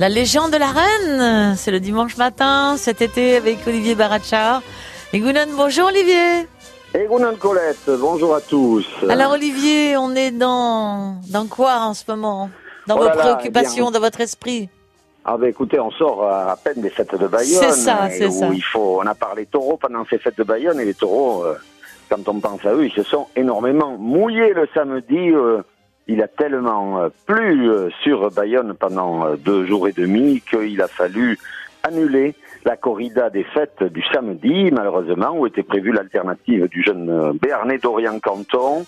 La légende de la reine, c'est le dimanche matin, cet été, avec Olivier Barachar. Et Gounon, bonjour Olivier. Et Gounon Colette, bonjour à tous. Alors Olivier, on est dans, dans quoi en ce moment? Dans Oh vos là préoccupations, eh bien, dans votre esprit? Ah ben écoutez, on sort à peine des fêtes de Bayonne. C'est ça, et c'est ça. Il faut, on a parlé taureaux pendant ces fêtes de Bayonne et les taureaux, euh, quand on pense à eux, ils se sont énormément mouillés le samedi. euh, il a tellement euh, plu euh, sur Bayonne pendant euh, deux jours et demi qu'il a fallu annuler la corrida des fêtes du samedi, malheureusement, où était prévue l'alternative du jeune Béarnais Dorian Canton.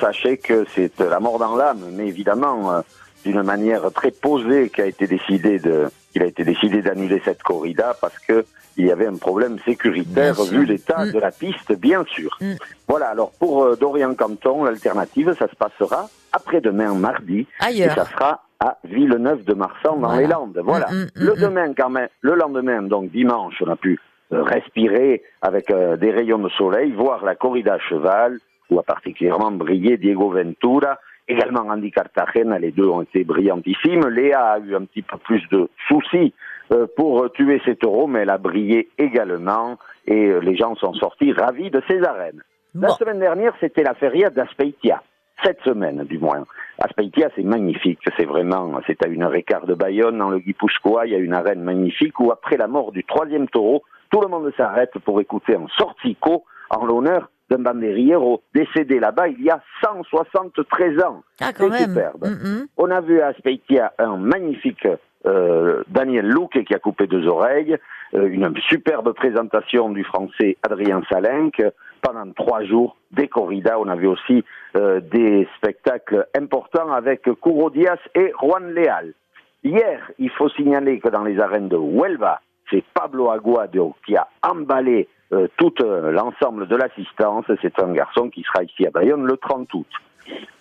Sachez que c'est la mort dans l'âme, mais évidemment d'une manière très posée qu'a été décidé de, qu'il a été décidé d'annuler cette corrida parce que il y avait un problème sécuritaire vu l'état Mm. de la piste, bien sûr. Mm. Voilà. Alors pour euh, Dorian Canton, l'alternative, ça se passera après-demain, mardi, et ça sera à Villeneuve-de-Marsan dans Voilà. les Landes. Voilà. Mm, le demain, quand même, le lendemain, donc dimanche, on a pu euh, respirer avec euh, des rayons de soleil, voir la corrida à cheval, où a particulièrement brillé Diego Ventura, également Andy Cartagena, les deux ont été brillantissimes. Léa a eu un petit peu plus de soucis euh, pour tuer ses taureaux, mais elle a brillé également, et euh, les gens sont sortis ravis de ses arènes. La Bon. semaine dernière, c'était la feria d'Aspeitia. Cette semaine, du moins. Aspeitia, c'est magnifique. C'est vraiment, c'est à une heure et quart de Bayonne, dans le Guipuscoa. Il y a une arène magnifique où, après la mort du troisième taureau, tout le monde s'arrête pour écouter un sortico en l'honneur d'un banderillero décédé là-bas il y a 173 ans. Ah, quand C'est même. superbe. Mm, mm. On a vu à Aspeitia un magnifique euh, Daniel Luque qui a coupé deux oreilles, euh, une superbe présentation du français Adrien Salenc. Pendant trois jours, des corridas, on a vu aussi euh, des spectacles importants avec Curo Diaz et Juan Leal. Hier, il faut signaler que dans les arènes de Huelva, c'est Pablo Aguado qui a emballé euh, tout euh, l'ensemble de l'assistance. C'est un garçon qui sera ici à Bayonne le 30 août.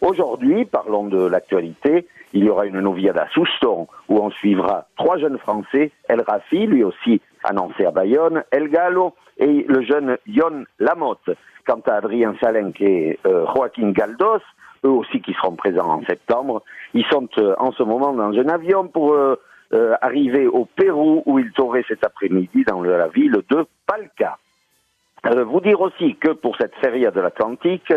Aujourd'hui, parlons de l'actualité, il y aura une noviade à Souston où on suivra trois jeunes Français, El Rafi, lui aussi annoncé à Bayonne, El Gallo et le jeune Yon Lamotte. Quant à Adrien Salenc et euh, Joaquin Galdos, eux aussi qui seront présents en septembre, ils sont en ce moment dans un avion pour arriver au Pérou où ils tournaient cet après-midi dans la ville de Palca. Euh, vous dire aussi que pour cette feria de l'Atlantique,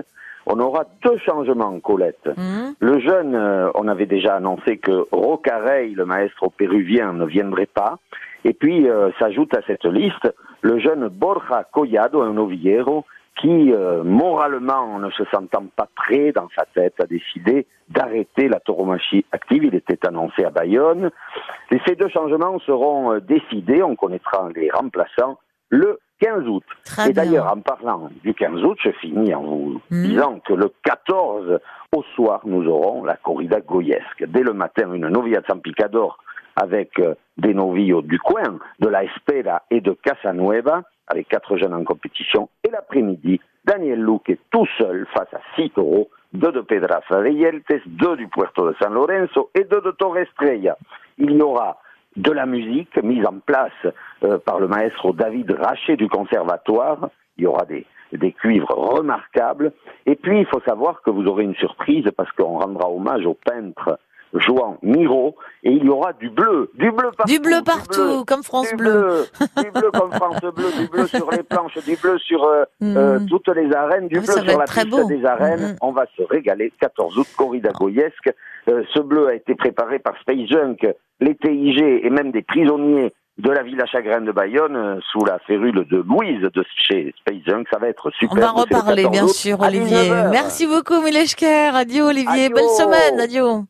on aura deux changements, Colette. Mm. Le jeune, euh, on avait déjà annoncé que Rocarey, le maestro péruvien, ne viendrait pas. Et puis euh, s'ajoute à cette liste le jeune Borja Collado, un novillero, qui, euh, moralement, ne se sentant pas prêt dans sa tête, a décidé d'arrêter la tauromachie active. Il était annoncé à Bayonne. Et ces deux changements seront euh, décidés, on connaîtra les remplaçants, le 15 août. Très Et d'ailleurs, en parlant du 15 août, je finis en vous Mhm. disant que le 14 au soir, nous aurons la corrida goyesque. Dès le matin, une novia de San Picador avec euh, des novillos du coin, de la Espera et de Casanueva, avec quatre jeunes en compétition. Et l'après-midi, Daniel Luque est tout seul face à six taureaux, deux de Pedraza de Yeltes, deux du Puerto de San Lorenzo et deux de Torre Estrella. Il y aura de la musique mise en place euh, par le maestro David Raché du conservatoire. Il y aura des, des cuivres remarquables. Et puis, il faut savoir que vous aurez une surprise parce qu'on rendra hommage au peintre Joan Miro et il y aura du bleu, du bleu partout. Du bleu partout, comme France du Bleu. bleu, du bleu comme France Bleu, du bleu sur du bleu sur euh, Mm. euh, toutes les arènes, du Ah, bleu sur la piste beau. des arènes. Mm. On va se régaler. 14 août, corrida goyesque. Euh, ce bleu a été préparé par Space Junk, les TIG et même des prisonniers de la Villa Chagrin de Bayonne sous la férule de Louise de chez Space Junk. Ça va être super. On va reparler, bien sûr, Olivier. Merci beaucoup, Mileshker. Adieu, Olivier. Adieu. Belle semaine. Adieu.